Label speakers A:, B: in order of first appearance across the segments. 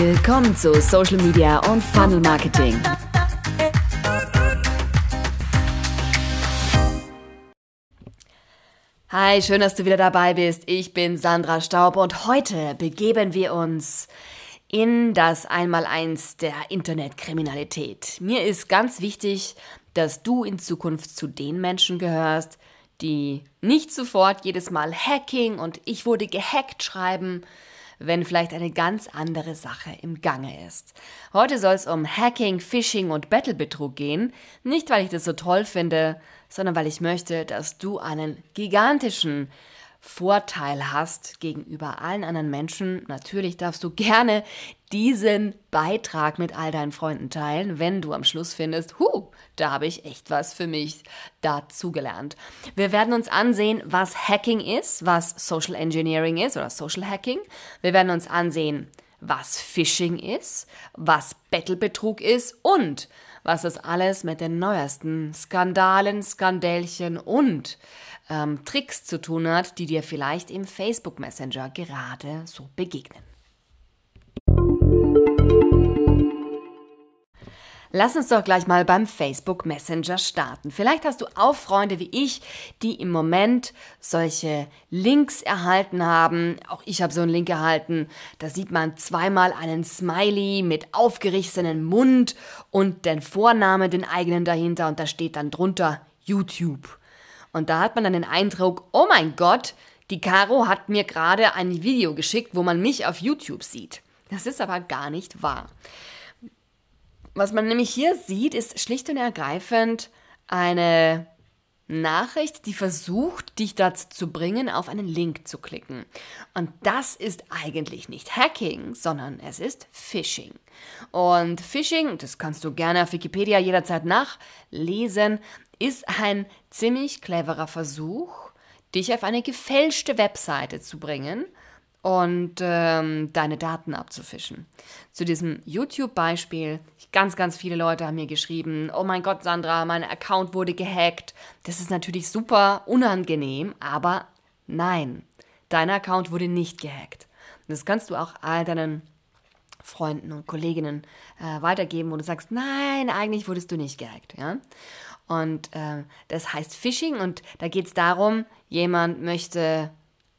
A: Willkommen zu Social Media und Funnel Marketing. Hi, schön, dass du wieder dabei bist. Ich bin Sandra Staub und heute begeben wir uns in das Einmaleins der Internetkriminalität. Mir ist ganz wichtig, dass du in Zukunft zu den Menschen gehörst, die nicht sofort jedes Mal Hacking und ich wurde gehackt schreiben, wenn vielleicht eine ganz andere Sache im Gange ist. Heute soll es um Hacking, Phishing und Battlebetrug gehen, nicht weil ich das so toll finde, sondern weil ich möchte, dass du einen gigantischen Vorteil hast gegenüber allen anderen Menschen. Natürlich darfst du gerne diesen Beitrag mit all deinen Freunden teilen, wenn du am Schluss findest, hu, da habe ich echt was für mich dazugelernt. Wir werden uns ansehen, was Hacking ist, was Social Engineering ist oder Social Hacking. Wir werden uns ansehen, was Phishing ist, was Battlebetrug ist und was das alles mit den neuesten Skandalen, Skandälchen und ähm, Tricks zu tun hat, die dir vielleicht im Facebook Messenger gerade so begegnen. Lass uns doch gleich mal beim Facebook Messenger starten. Vielleicht hast du auch Freunde wie ich, die im Moment solche Links erhalten haben. Auch ich habe so einen Link erhalten. Da sieht man zweimal einen Smiley mit aufgerichtenem Mund und den Vorname, den eigenen dahinter und da steht dann drunter YouTube. Und da hat man dann den Eindruck, oh mein Gott, die Caro hat mir gerade ein Video geschickt, wo man mich auf YouTube sieht. Das ist aber gar nicht wahr. Was man nämlich hier sieht, ist schlicht und ergreifend eine Nachricht, die versucht, dich dazu zu bringen, auf einen Link zu klicken. Und das ist eigentlich nicht Hacking, sondern es ist Phishing. Und Phishing, das kannst du gerne auf Wikipedia jederzeit nachlesen, ist ein ziemlich cleverer Versuch, dich auf eine gefälschte Webseite zu bringen und ähm, deine Daten abzufischen. Zu diesem YouTube-Beispiel, ganz, ganz viele Leute haben mir geschrieben, oh mein Gott, Sandra, mein Account wurde gehackt. Das ist natürlich super unangenehm, aber nein, dein Account wurde nicht gehackt. Und das kannst du auch all deinen Freunden und Kolleginnen äh, weitergeben, wo du sagst, nein, eigentlich wurdest du nicht gehackt. Ja? Und äh, das heißt Phishing und da geht es darum, jemand möchte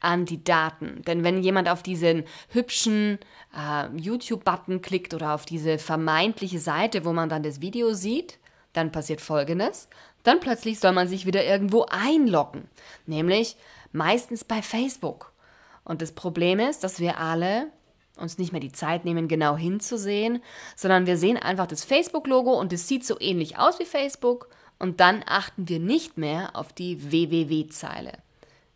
A: an die Daten. Denn wenn jemand auf diesen hübschen äh, YouTube-Button klickt oder auf diese vermeintliche Seite, wo man dann das Video sieht, dann passiert Folgendes. Dann plötzlich soll man sich wieder irgendwo einloggen. Nämlich meistens bei Facebook. Und das Problem ist, dass wir alle uns nicht mehr die Zeit nehmen, genau hinzusehen, sondern wir sehen einfach das Facebook-Logo und es sieht so ähnlich aus wie Facebook und dann achten wir nicht mehr auf die www-Zeile.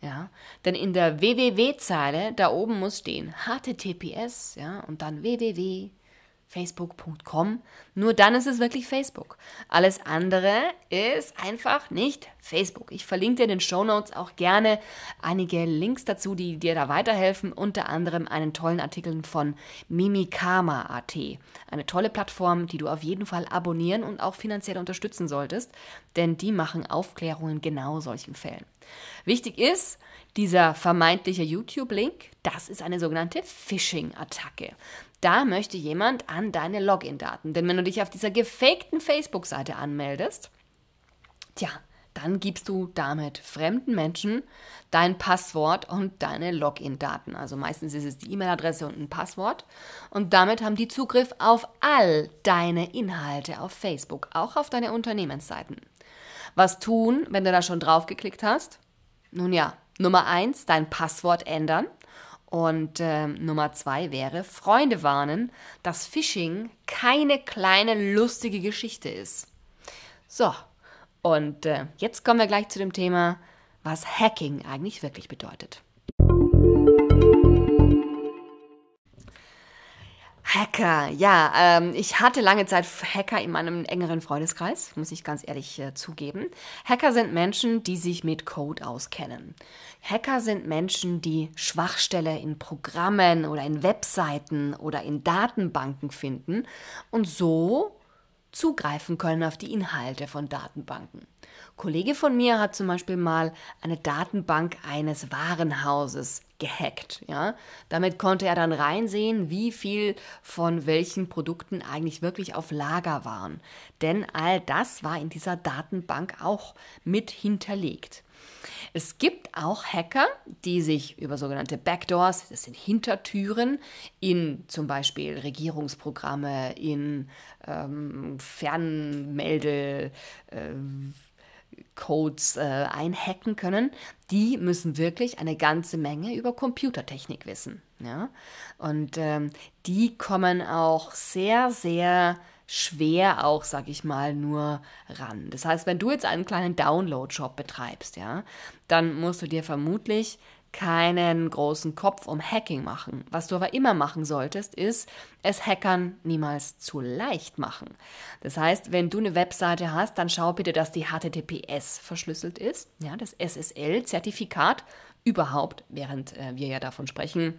A: Ja, denn in der www-Zeile da oben muss stehen https, ja, und dann www facebook.com. Nur dann ist es wirklich Facebook. Alles andere ist einfach nicht Facebook. Ich verlinke dir in den Show Notes auch gerne einige Links dazu, die dir da weiterhelfen. Unter anderem einen tollen Artikel von Mimikama.at. Eine tolle Plattform, die du auf jeden Fall abonnieren und auch finanziell unterstützen solltest, denn die machen Aufklärungen genau solchen Fällen. Wichtig ist, dieser vermeintliche YouTube-Link, das ist eine sogenannte Phishing-Attacke. Da möchte jemand an deine Login-Daten. Denn wenn du dich auf dieser gefakten Facebook-Seite anmeldest, tja, dann gibst du damit fremden Menschen dein Passwort und deine Login-Daten. Also meistens ist es die E-Mail-Adresse und ein Passwort. Und damit haben die Zugriff auf all deine Inhalte auf Facebook, auch auf deine Unternehmensseiten. Was tun, wenn du da schon draufgeklickt hast? Nun ja, Nummer eins, dein Passwort ändern. Und äh, Nummer zwei wäre, Freunde warnen, dass Phishing keine kleine lustige Geschichte ist. So, und äh, jetzt kommen wir gleich zu dem Thema, was Hacking eigentlich wirklich bedeutet. Hacker, ja, ähm, ich hatte lange Zeit Hacker in meinem engeren Freundeskreis, muss ich ganz ehrlich äh, zugeben. Hacker sind Menschen, die sich mit Code auskennen. Hacker sind Menschen, die Schwachstelle in Programmen oder in Webseiten oder in Datenbanken finden und so zugreifen können auf die Inhalte von Datenbanken. Kollege von mir hat zum Beispiel mal eine Datenbank eines Warenhauses gehackt. Ja? Damit konnte er dann reinsehen, wie viel von welchen Produkten eigentlich wirklich auf Lager waren. Denn all das war in dieser Datenbank auch mit hinterlegt. Es gibt auch Hacker, die sich über sogenannte Backdoors, das sind Hintertüren, in zum Beispiel Regierungsprogramme, in ähm, Fernmelde, äh, Codes äh, einhacken können, die müssen wirklich eine ganze Menge über Computertechnik wissen. Ja? Und ähm, die kommen auch sehr, sehr schwer auch, sag ich mal, nur ran. Das heißt, wenn du jetzt einen kleinen Download-Shop betreibst, ja, dann musst du dir vermutlich keinen großen Kopf um Hacking machen. Was du aber immer machen solltest, ist es Hackern niemals zu leicht machen. Das heißt, wenn du eine Webseite hast, dann schau bitte, dass die HTTPS verschlüsselt ist, ja, das SSL-Zertifikat überhaupt, während äh, wir ja davon sprechen,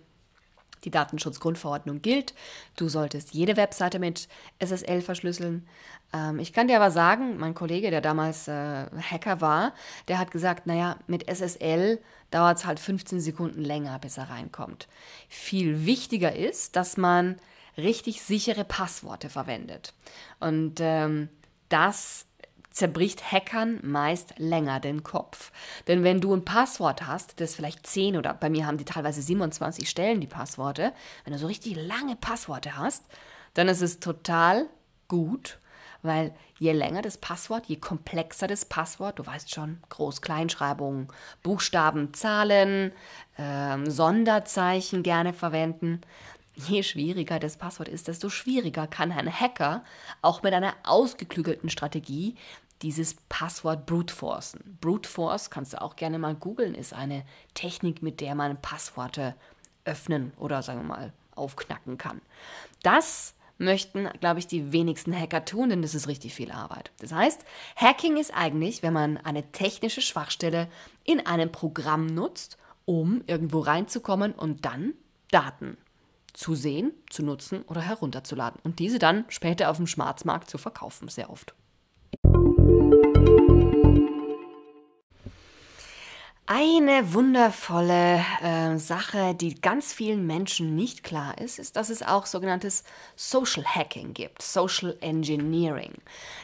A: die Datenschutzgrundverordnung gilt. Du solltest jede Webseite mit SSL verschlüsseln. Ähm, ich kann dir aber sagen, mein Kollege, der damals äh, Hacker war, der hat gesagt, naja, mit SSL dauert es halt 15 Sekunden länger, bis er reinkommt. Viel wichtiger ist, dass man richtig sichere Passworte verwendet. Und ähm, das zerbricht Hackern meist länger den Kopf. Denn wenn du ein Passwort hast, das vielleicht 10 oder bei mir haben die teilweise 27 Stellen, die Passworte, wenn du so richtig lange Passworte hast, dann ist es total gut, weil je länger das Passwort, je komplexer das Passwort, du weißt schon, Groß-Kleinschreibung, Buchstaben, Zahlen, ähm, Sonderzeichen gerne verwenden, je schwieriger das Passwort ist, desto schwieriger kann ein Hacker auch mit einer ausgeklügelten Strategie dieses Passwort brute forcen. Brute force kannst du auch gerne mal googeln, ist eine Technik, mit der man Passworte öffnen oder sagen wir mal aufknacken kann. Das möchten, glaube ich, die wenigsten Hacker tun, denn das ist richtig viel Arbeit. Das heißt, Hacking ist eigentlich, wenn man eine technische Schwachstelle in einem Programm nutzt, um irgendwo reinzukommen und dann Daten zu sehen, zu nutzen oder herunterzuladen und diese dann später auf dem Schwarzmarkt zu verkaufen, sehr oft. Eine wundervolle äh, Sache, die ganz vielen Menschen nicht klar ist, ist, dass es auch sogenanntes Social Hacking gibt, Social Engineering.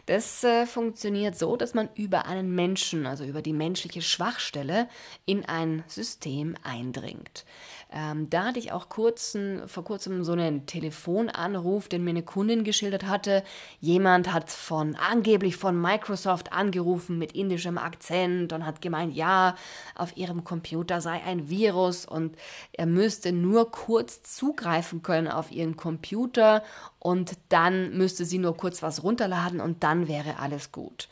A: Das äh, funktioniert so, dass man über einen Menschen, also über die menschliche Schwachstelle, in ein System eindringt. Ähm, da hatte ich auch kurzen, vor kurzem so einen Telefonanruf, den mir eine Kundin geschildert hatte. Jemand hat von angeblich von Microsoft angerufen mit indischem Akzent und hat gemeint, ja, auf ihrem Computer sei ein Virus und er müsste nur kurz zugreifen können auf ihren Computer und dann müsste sie nur kurz was runterladen und dann wäre alles gut.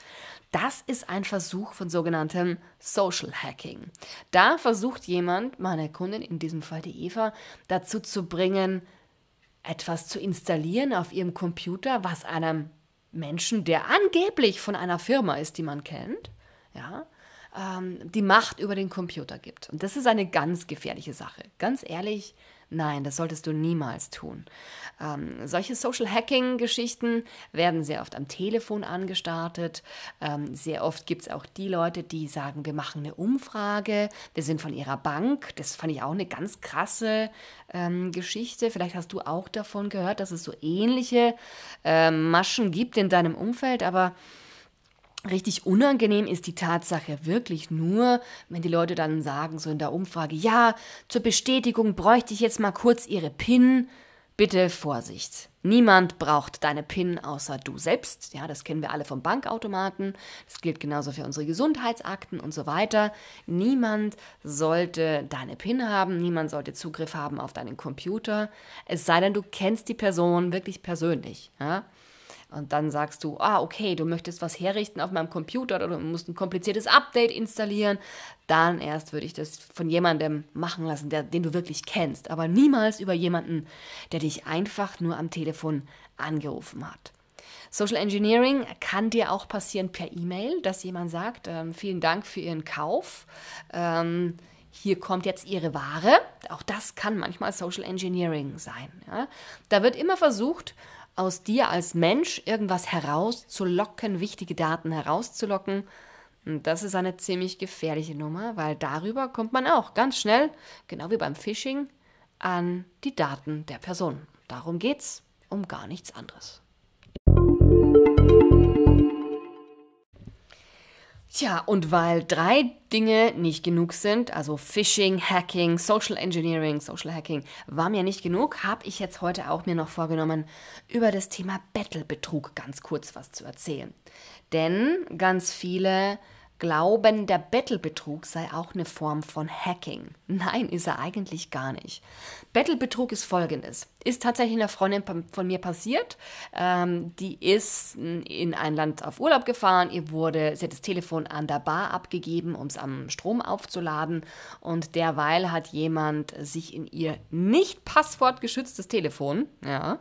A: Das ist ein Versuch von sogenanntem Social Hacking. Da versucht jemand, meine Kundin, in diesem Fall die Eva, dazu zu bringen, etwas zu installieren auf ihrem Computer, was einem Menschen, der angeblich von einer Firma ist, die man kennt, ja, ähm, die Macht über den Computer gibt. Und das ist eine ganz gefährliche Sache. Ganz ehrlich, Nein, das solltest du niemals tun. Ähm, solche Social Hacking-Geschichten werden sehr oft am Telefon angestartet. Ähm, sehr oft gibt es auch die Leute, die sagen, wir machen eine Umfrage, wir sind von ihrer Bank. Das fand ich auch eine ganz krasse ähm, Geschichte. Vielleicht hast du auch davon gehört, dass es so ähnliche ähm, Maschen gibt in deinem Umfeld, aber Richtig unangenehm ist die Tatsache wirklich nur, wenn die Leute dann sagen, so in der Umfrage, ja, zur Bestätigung bräuchte ich jetzt mal kurz Ihre PIN. Bitte Vorsicht. Niemand braucht deine PIN außer du selbst. Ja, das kennen wir alle vom Bankautomaten. Das gilt genauso für unsere Gesundheitsakten und so weiter. Niemand sollte deine PIN haben. Niemand sollte Zugriff haben auf deinen Computer. Es sei denn, du kennst die Person wirklich persönlich. Ja? Und dann sagst du, ah, okay, du möchtest was herrichten auf meinem Computer oder du musst ein kompliziertes Update installieren. Dann erst würde ich das von jemandem machen lassen, der, den du wirklich kennst. Aber niemals über jemanden, der dich einfach nur am Telefon angerufen hat. Social Engineering kann dir auch passieren per E-Mail, dass jemand sagt, ähm, vielen Dank für Ihren Kauf. Ähm, hier kommt jetzt Ihre Ware. Auch das kann manchmal Social Engineering sein. Ja? Da wird immer versucht, aus dir als Mensch irgendwas herauszulocken, wichtige Daten herauszulocken, Und das ist eine ziemlich gefährliche Nummer, weil darüber kommt man auch ganz schnell, genau wie beim Phishing, an die Daten der Person. Darum geht's, um gar nichts anderes. Tja, und weil drei Dinge nicht genug sind, also Phishing, Hacking, Social Engineering, Social Hacking, war mir nicht genug, habe ich jetzt heute auch mir noch vorgenommen, über das Thema Bettelbetrug ganz kurz was zu erzählen. Denn ganz viele glauben, der Bettelbetrug sei auch eine Form von Hacking. Nein, ist er eigentlich gar nicht. Bettelbetrug ist folgendes. Ist tatsächlich einer Freundin von mir passiert. Ähm, die ist in ein Land auf Urlaub gefahren. Ihr wurde, sie hat das Telefon an der Bar abgegeben, um es am Strom aufzuladen. Und derweil hat jemand sich in ihr nicht passwortgeschütztes Telefon, ja,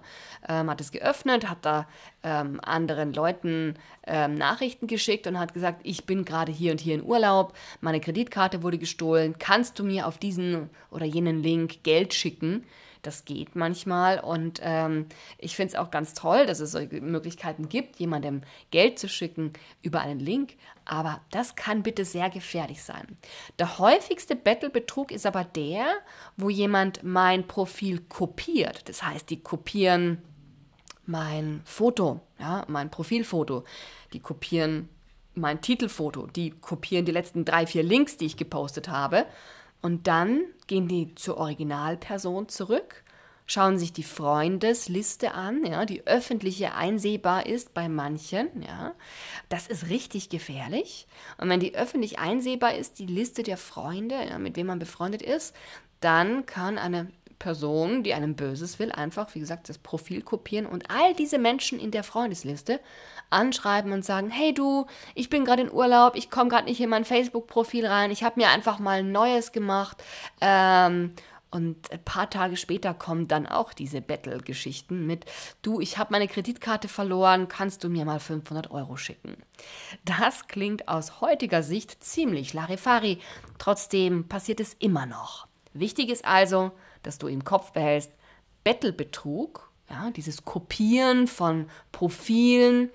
A: ähm, hat es geöffnet, hat da ähm, anderen Leuten ähm, Nachrichten geschickt und hat gesagt, ich bin gerade hier und hier in Urlaub, meine Kreditkarte wurde gestohlen, kannst du mir auf diesen oder jenen Link Geld schicken? Das geht manchmal und ähm, ich finde es auch ganz toll, dass es solche Möglichkeiten gibt, jemandem Geld zu schicken über einen Link, aber das kann bitte sehr gefährlich sein. Der häufigste Bettelbetrug ist aber der, wo jemand mein Profil kopiert. Das heißt, die kopieren mein Foto, ja, mein Profilfoto, die kopieren mein Titelfoto, die kopieren die letzten drei, vier Links, die ich gepostet habe und dann gehen die zur Originalperson zurück, schauen sich die Freundesliste an, ja, die öffentlich einsehbar ist bei manchen, ja. Das ist richtig gefährlich. Und wenn die öffentlich einsehbar ist, die Liste der Freunde, ja, mit wem man befreundet ist, dann kann eine Person, die einem Böses will, einfach, wie gesagt, das Profil kopieren und all diese Menschen in der Freundesliste anschreiben und sagen, hey du, ich bin gerade in Urlaub, ich komme gerade nicht in mein Facebook-Profil rein, ich habe mir einfach mal ein neues gemacht. Ähm, und ein paar Tage später kommen dann auch diese Battle-Geschichten mit, du, ich habe meine Kreditkarte verloren, kannst du mir mal 500 Euro schicken? Das klingt aus heutiger Sicht ziemlich Larifari, trotzdem passiert es immer noch. Wichtig ist also, dass du im Kopf behältst, Bettelbetrug, ja, dieses Kopieren von Profilen,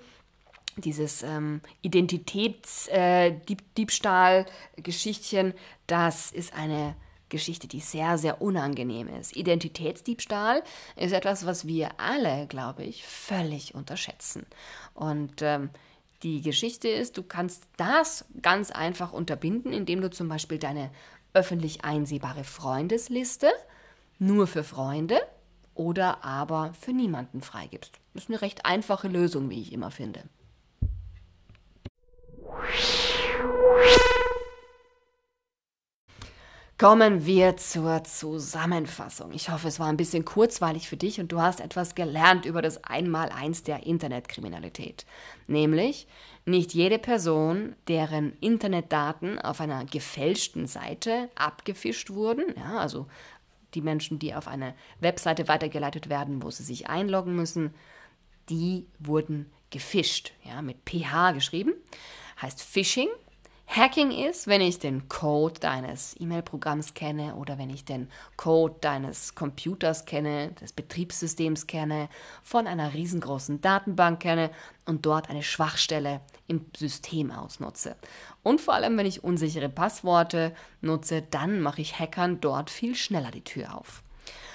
A: dieses ähm, Identitätsdiebstahl-Geschichtchen, äh, das ist eine Geschichte, die sehr, sehr unangenehm ist. Identitätsdiebstahl ist etwas, was wir alle, glaube ich, völlig unterschätzen. Und ähm, die Geschichte ist, du kannst das ganz einfach unterbinden, indem du zum Beispiel deine öffentlich einsehbare Freundesliste nur für Freunde oder aber für niemanden freigibst. Das ist eine recht einfache Lösung, wie ich immer finde. Kommen wir zur Zusammenfassung. Ich hoffe, es war ein bisschen kurzweilig für dich und du hast etwas gelernt über das Einmaleins der Internetkriminalität. Nämlich, nicht jede Person, deren Internetdaten auf einer gefälschten Seite abgefischt wurden, ja, also die Menschen, die auf eine Webseite weitergeleitet werden, wo sie sich einloggen müssen, die wurden gefischt, ja, mit PH geschrieben, heißt Phishing Hacking ist, wenn ich den Code deines E-Mail-Programms kenne oder wenn ich den Code deines Computers kenne, des Betriebssystems kenne, von einer riesengroßen Datenbank kenne und dort eine Schwachstelle im System ausnutze. Und vor allem, wenn ich unsichere Passworte nutze, dann mache ich Hackern dort viel schneller die Tür auf.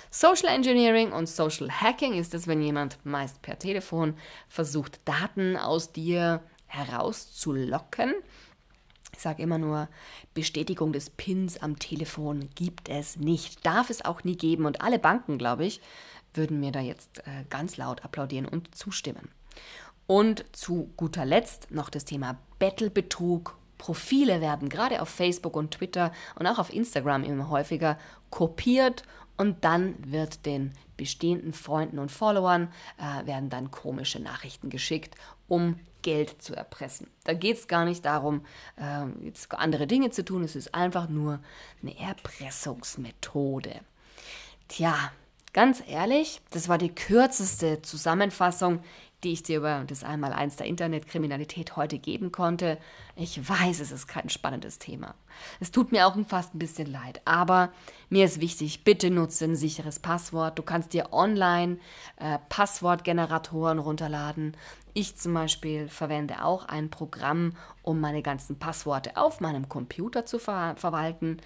A: Social Engineering und Social Hacking ist es, wenn jemand meist per Telefon versucht, Daten aus dir herauszulocken sage immer nur, Bestätigung des Pins am Telefon gibt es nicht, darf es auch nie geben. Und alle Banken, glaube ich, würden mir da jetzt äh, ganz laut applaudieren und zustimmen. Und zu guter Letzt noch das Thema Bettelbetrug. Profile werden gerade auf Facebook und Twitter und auch auf Instagram immer häufiger kopiert und dann wird den bestehenden Freunden und Followern äh, werden dann komische Nachrichten geschickt, um Geld zu erpressen. Da geht es gar nicht darum, äh, jetzt andere Dinge zu tun, es ist einfach nur eine Erpressungsmethode. Tja, ganz ehrlich, das war die kürzeste Zusammenfassung. Die ich dir über das Einmaleins der Internetkriminalität heute geben konnte. Ich weiß, es ist kein spannendes Thema. Es tut mir auch fast ein bisschen leid, aber mir ist wichtig, bitte nutze ein sicheres Passwort. Du kannst dir online äh, Passwortgeneratoren runterladen. Ich zum Beispiel verwende auch ein Programm, um meine ganzen Passworte auf meinem Computer zu ver verwalten.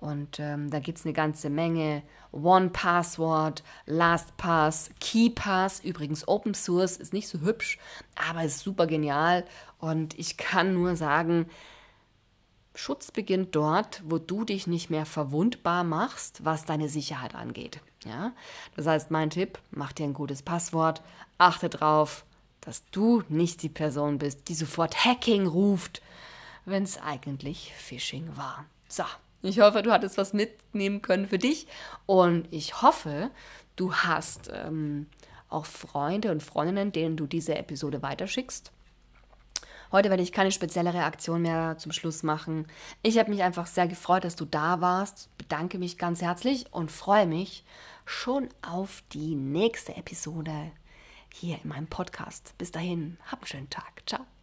A: Und ähm, da gibt es eine ganze Menge. One Password, LastPass, KeyPass, übrigens Open Source, ist nicht so hübsch, aber ist super genial. Und ich kann nur sagen, Schutz beginnt dort, wo du dich nicht mehr verwundbar machst, was deine Sicherheit angeht. Ja? Das heißt, mein Tipp, mach dir ein gutes Passwort, achte darauf, dass du nicht die Person bist, die sofort Hacking ruft, wenn es eigentlich Phishing war. So, ich hoffe, du hattest was mitnehmen können für dich und ich hoffe, du hast ähm, auch Freunde und Freundinnen, denen du diese Episode weiterschickst. Heute werde ich keine spezielle Reaktion mehr zum Schluss machen. Ich habe mich einfach sehr gefreut, dass du da warst, bedanke mich ganz herzlich und freue mich schon auf die nächste Episode hier in meinem Podcast. Bis dahin, hab einen schönen Tag. Ciao.